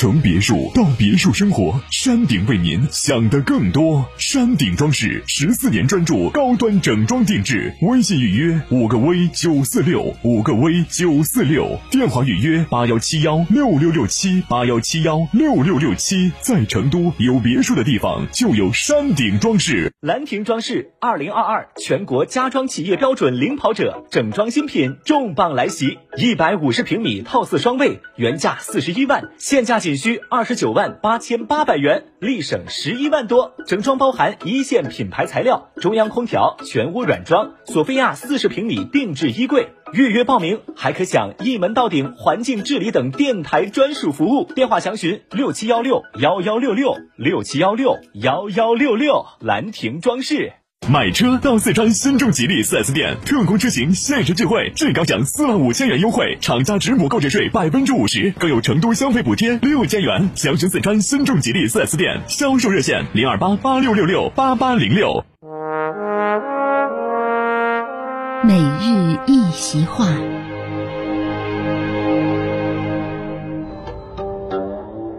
从别墅到别墅生活，山顶为您想的更多。山顶装饰十四年专注高端整装定制，微信预约五个 V 九四六五个 V 九四六，电话预约八幺七幺六六六七八幺七幺六六六七。在成都有别墅的地方就有山顶装饰。兰亭装饰二零二二全国家装企业标准领跑者，整装新品重磅来袭，一百五十平米套四双卫，原价四十一万，现价仅。仅需二十九万八千八百元，立省十一万多。整装包含一线品牌材料、中央空调、全屋软装、索菲亚四十平米定制衣柜。预约报名还可享一门到顶环境治理等电台专属服务。电话详询六七幺六幺幺六六六七幺六幺幺六六。兰亭装饰。买车到四川新众吉利 4S 店，特供车型限时聚会，最高享四万五千元优惠，厂家直补购置税百分之五十，更有成都消费补贴六千元。详询四川新众吉利 4S 店，销售热线零二八八六六六八八零六。每日一席话，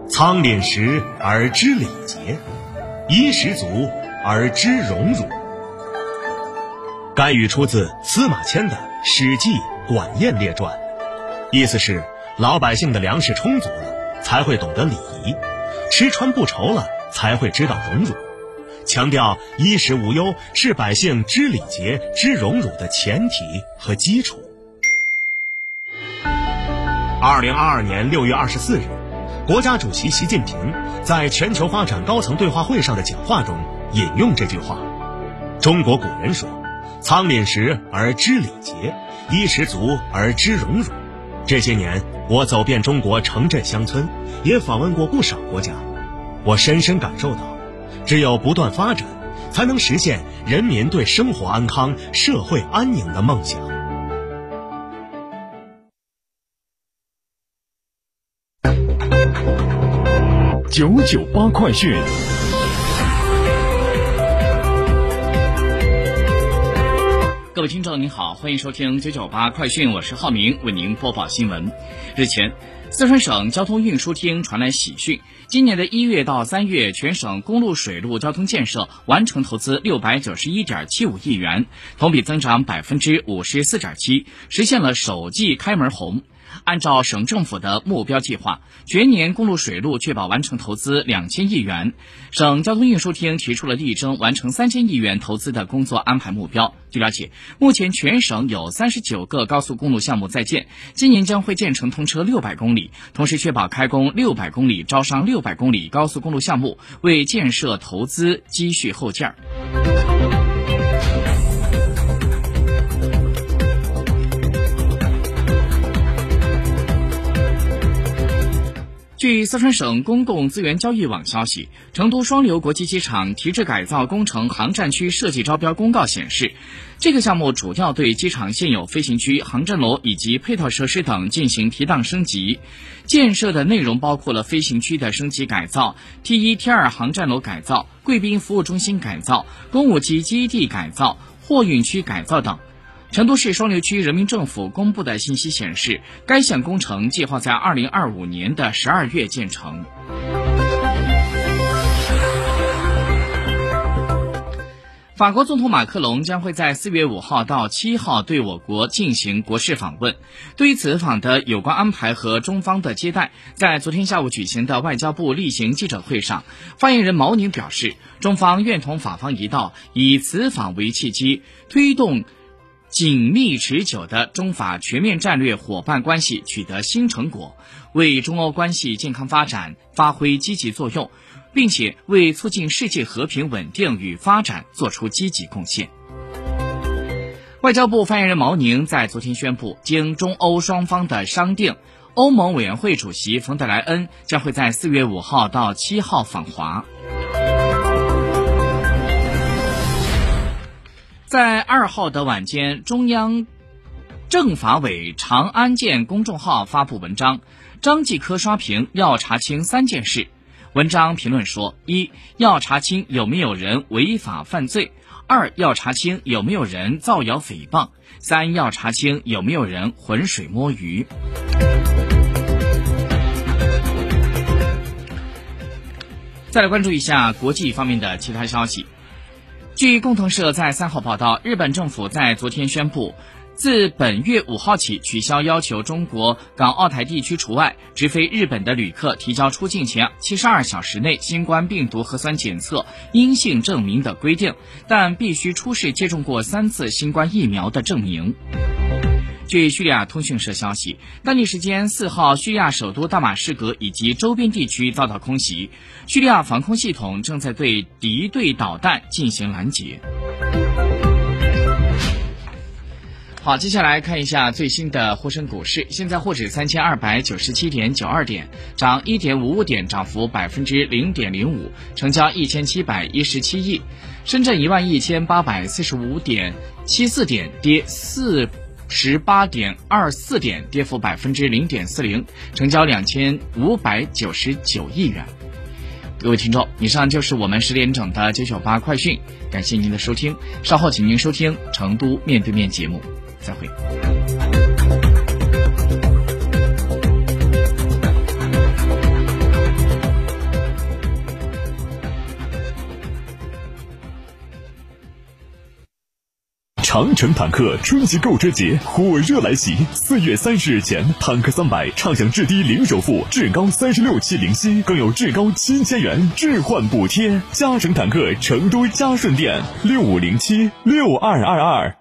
仓廪实而知礼节，衣食足而知荣辱。该语出自司马迁的《史记·管晏列传》，意思是老百姓的粮食充足了，才会懂得礼仪；吃穿不愁了，才会知道荣辱。强调衣食无忧是百姓知礼节、知荣辱的前提和基础。二零二二年六月二十四日，国家主席习近平在全球发展高层对话会上的讲话中引用这句话：“中国古人说。”仓廪实而知礼节，衣食足而知荣辱。这些年，我走遍中国城镇乡村，也访问过不少国家。我深深感受到，只有不断发展，才能实现人民对生活安康、社会安宁的梦想。九九八快讯。各位听众您好，欢迎收听九九八快讯，我是浩明，为您播报新闻。日前，四川省交通运输厅传来喜讯，今年的一月到三月，全省公路水路交通建设完成投资六百九十一点七五亿元，同比增长百分之五十四点七，实现了首季开门红。按照省政府的目标计划，全年公路水路确保完成投资两千亿元。省交通运输厅提出了力争完成三千亿元投资的工作安排目标。据了解，目前全省有三十九个高速公路项目在建，今年将会建成通车六百公里，同时确保开工六百公里、招商六百公里高速公路项目，为建设投资积蓄后劲儿。据四川省公共资源交易网消息，成都双流国际机场提质改造工程航站区设计招标公告显示，这个项目主要对机场现有飞行区、航站楼以及配套设施等进行提档升级。建设的内容包括了飞行区的升级改造、T 一、T 二航站楼改造、贵宾服务中心改造、公务机基地改造、货运区改造等。成都市双流区人民政府公布的信息显示，该项工程计划在二零二五年的十二月建成。法国总统马克龙将会在四月五号到七号对我国进行国事访问。对于此访的有关安排和中方的接待，在昨天下午举行的外交部例行记者会上，发言人毛宁表示，中方愿同法方一道，以此访为契机，推动。紧密持久的中法全面战略伙伴关系取得新成果，为中欧关系健康发展发挥积极作用，并且为促进世界和平稳定与发展作出积极贡献。外交部发言人毛宁在昨天宣布，经中欧双方的商定，欧盟委员会主席冯德莱恩将会在四月五号到七号访华。在二号的晚间，中央政法委长安建公众号发布文章，张继科刷屏要查清三件事。文章评论说：一要查清有没有人违法犯罪；二要查清有没有人造谣诽谤；三要查清有没有人浑水摸鱼。再来关注一下国际方面的其他消息。据共同社在三号报道，日本政府在昨天宣布。自本月五号起，取消要求中国港澳台地区除外直飞日本的旅客提交出境前七十二小时内新冠病毒核酸检测阴性证明的规定，但必须出示接种过三次新冠疫苗的证明。据叙利亚通讯社消息，当地时间四号，叙利亚首都大马士革以及周边地区遭到空袭，叙利亚防空系统正在对敌对导弹进行拦截。好，接下来看一下最新的沪深股市。现在沪指三千二百九十七点九二点，涨一点五五点，涨幅百分之零点零五，成交一千七百一十七亿。深圳一万一千八百四十五点七四点，跌四十八点二四点，跌幅百分之零点四零，成交两千五百九十九亿元。各位听众，以上就是我们十点整的九九八快讯，感谢您的收听。稍后请您收听成都面对面节目。再会。长城坦克春季购车节火热来袭，四月三十日前，坦克三百畅享至低零首付、至高三十六期零息，更有至高七千元置换补贴。嘉诚坦克成都嘉顺店六五零七六二二二。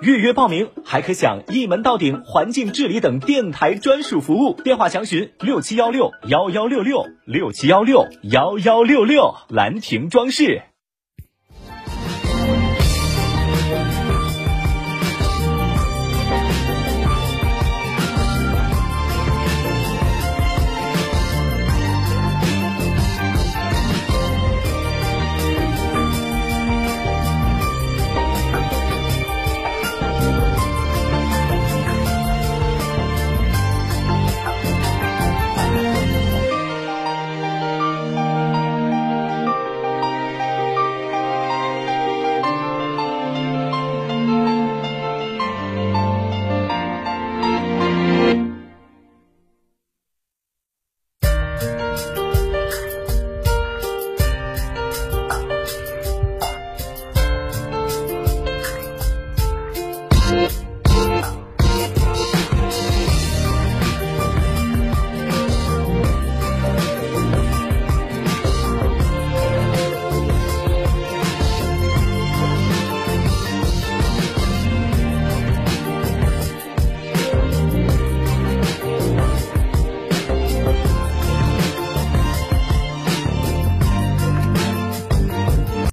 预约报名还可享一门到顶环境治理等电台专属服务。电话详询六七幺六幺幺六六六七幺六幺幺六六兰亭装饰。